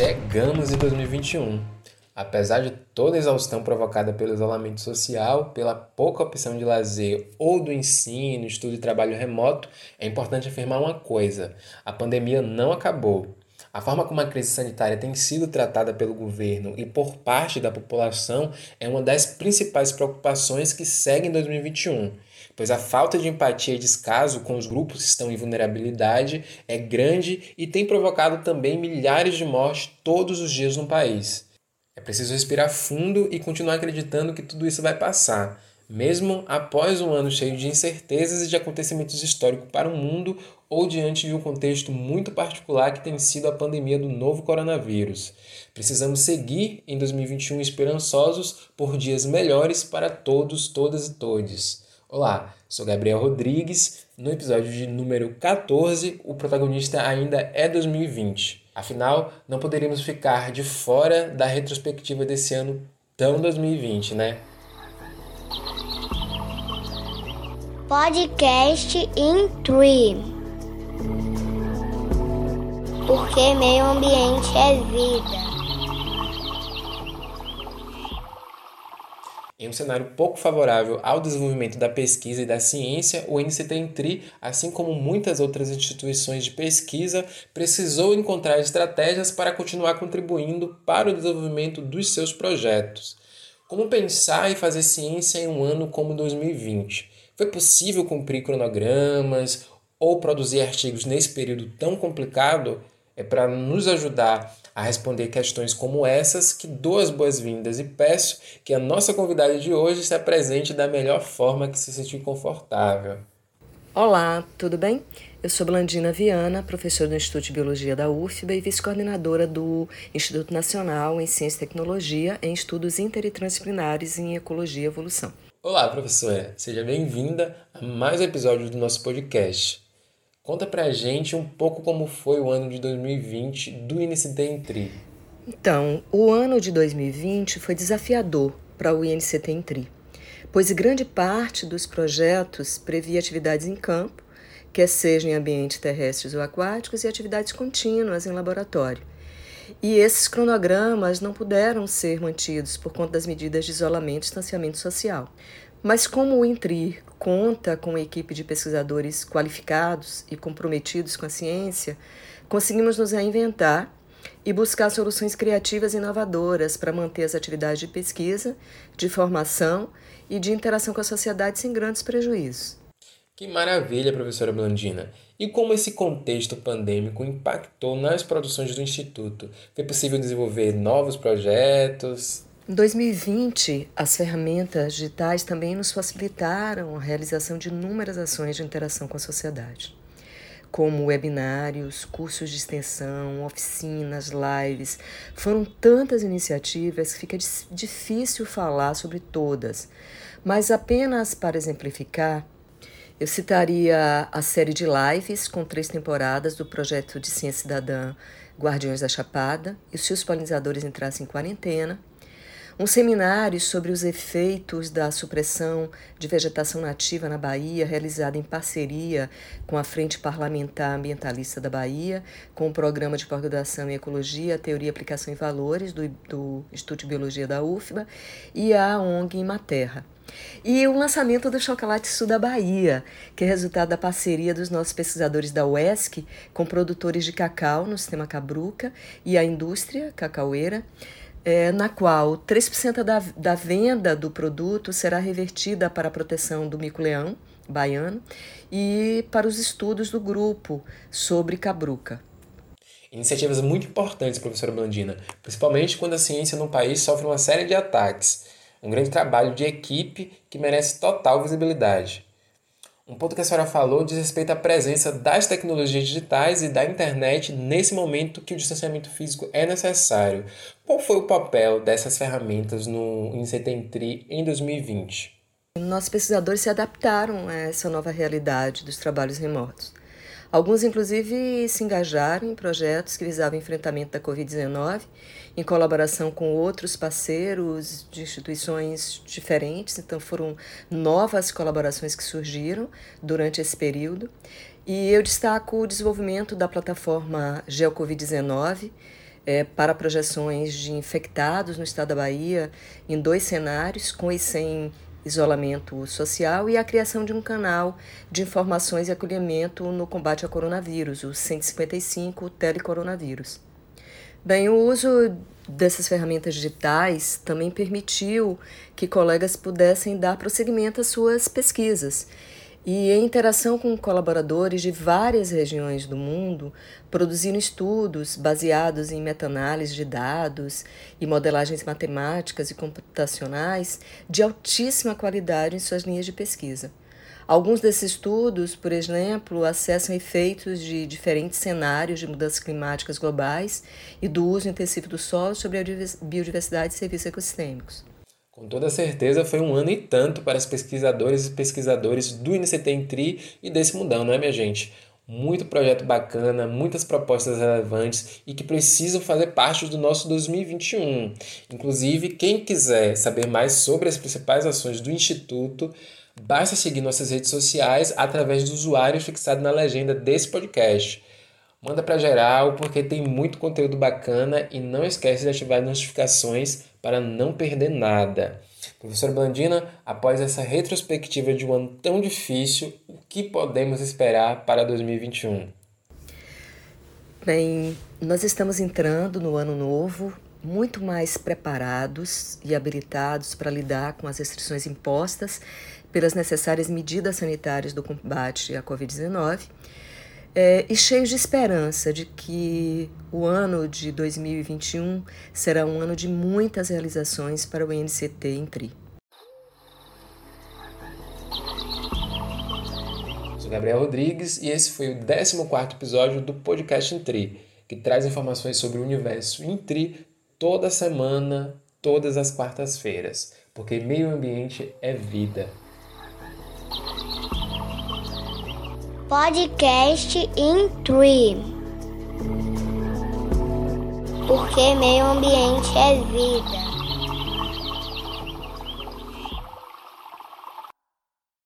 Chegamos em 2021. Apesar de toda a exaustão provocada pelo isolamento social, pela pouca opção de lazer ou do ensino, estudo e trabalho remoto, é importante afirmar uma coisa: a pandemia não acabou. A forma como a crise sanitária tem sido tratada pelo governo e por parte da população é uma das principais preocupações que segue em 2021, pois a falta de empatia e descaso com os grupos que estão em vulnerabilidade é grande e tem provocado também milhares de mortes todos os dias no país. É preciso respirar fundo e continuar acreditando que tudo isso vai passar, mesmo após um ano cheio de incertezas e de acontecimentos históricos para o mundo ou diante de um contexto muito particular que tem sido a pandemia do novo coronavírus. Precisamos seguir em 2021 esperançosos por dias melhores para todos, todas e todes. Olá, sou Gabriel Rodrigues. No episódio de número 14, o protagonista ainda é 2020. Afinal, não poderíamos ficar de fora da retrospectiva desse ano tão 2020, né? Podcast in Tree porque meio ambiente é vida. Um cenário pouco favorável ao desenvolvimento da pesquisa e da ciência, o NCTENTRI, assim como muitas outras instituições de pesquisa, precisou encontrar estratégias para continuar contribuindo para o desenvolvimento dos seus projetos. Como pensar e fazer ciência em um ano como 2020? Foi possível cumprir cronogramas ou produzir artigos nesse período tão complicado? É para nos ajudar a responder questões como essas que dou as boas-vindas e peço que a nossa convidada de hoje se apresente da melhor forma que se sentir confortável. Olá, tudo bem? Eu sou Blandina Viana, professora do Instituto de Biologia da UFBA e vice-coordenadora do Instituto Nacional em Ciência e Tecnologia em Estudos Interdisciplinares em Ecologia e Evolução. Olá, professora. Seja bem-vinda a mais um episódio do nosso podcast. Conta pra gente um pouco como foi o ano de 2020 do INCT Entri. Então, o ano de 2020 foi desafiador para o INCT Entri, pois grande parte dos projetos previa atividades em campo, quer sejam em ambientes terrestres ou aquáticos, e atividades contínuas em laboratório. E esses cronogramas não puderam ser mantidos por conta das medidas de isolamento e distanciamento social. Mas como o INTRI conta com uma equipe de pesquisadores qualificados e comprometidos com a ciência, conseguimos nos reinventar e buscar soluções criativas e inovadoras para manter as atividades de pesquisa, de formação e de interação com a sociedade sem grandes prejuízos. Que maravilha, professora Blandina! E como esse contexto pandêmico impactou nas produções do Instituto? Foi possível desenvolver novos projetos? Em 2020, as ferramentas digitais também nos facilitaram a realização de inúmeras ações de interação com a sociedade, como webinários, cursos de extensão, oficinas, lives. Foram tantas iniciativas que fica difícil falar sobre todas, mas apenas para exemplificar, eu citaria a série de lives com três temporadas do projeto de Ciência Cidadã Guardiões da Chapada e se os polinizadores entrassem em quarentena um seminário sobre os efeitos da supressão de vegetação nativa na Bahia, realizado em parceria com a Frente Parlamentar Ambientalista da Bahia, com o Programa de Pós-Graduação em Ecologia, Teoria, Aplicação e Valores do, do Instituto de Biologia da UFBA e a ONG Materra. E o lançamento do Chocolate Sul da Bahia, que é resultado da parceria dos nossos pesquisadores da UESC com produtores de cacau no sistema Cabruca e a indústria cacaueira é, na qual 3% da, da venda do produto será revertida para a proteção do mico-leão baiano e para os estudos do grupo sobre cabruca. Iniciativas muito importantes, professora Blandina, principalmente quando a ciência no país sofre uma série de ataques. Um grande trabalho de equipe que merece total visibilidade. Um ponto que a senhora falou diz respeito à presença das tecnologias digitais e da internet nesse momento que o distanciamento físico é necessário. Qual foi o papel dessas ferramentas no INCETENTRI em 2020? Nossos pesquisadores se adaptaram a essa nova realidade dos trabalhos remotos. Alguns, inclusive, se engajaram em projetos que visavam o enfrentamento da Covid-19, em colaboração com outros parceiros de instituições diferentes. Então, foram novas colaborações que surgiram durante esse período. E eu destaco o desenvolvimento da plataforma GeoCovid-19, é, para projeções de infectados no estado da Bahia em dois cenários, com e sem isolamento social, e a criação de um canal de informações e acolhimento no combate ao coronavírus, o 155 Telecoronavírus. Bem, o uso dessas ferramentas digitais também permitiu que colegas pudessem dar prosseguimento às suas pesquisas e, em interação com colaboradores de várias regiões do mundo, produziram estudos baseados em meta-análise de dados e modelagens matemáticas e computacionais de altíssima qualidade em suas linhas de pesquisa. Alguns desses estudos, por exemplo, acessam efeitos de diferentes cenários de mudanças climáticas globais e do uso intensivo do solo sobre a biodiversidade e serviços ecossistêmicos. Com toda certeza foi um ano e tanto para os pesquisadores e pesquisadores do INCT Tri e desse mundão, não é, minha gente? Muito projeto bacana, muitas propostas relevantes e que precisam fazer parte do nosso 2021. Inclusive, quem quiser saber mais sobre as principais ações do Instituto, Basta seguir nossas redes sociais através do usuário fixado na legenda desse podcast. Manda para geral porque tem muito conteúdo bacana e não esquece de ativar as notificações para não perder nada. Professor Blandina, após essa retrospectiva de um ano tão difícil, o que podemos esperar para 2021? Bem, nós estamos entrando no ano novo muito mais preparados e habilitados para lidar com as restrições impostas pelas necessárias medidas sanitárias do combate à Covid-19 é, e cheios de esperança de que o ano de 2021 será um ano de muitas realizações para o INCT em TRI. Sou Gabriel Rodrigues e esse foi o 14 episódio do podcast Intri, que traz informações sobre o universo Intri toda semana, todas as quartas-feiras, porque meio ambiente é vida. Podcast in Tree. Porque meio ambiente é vida.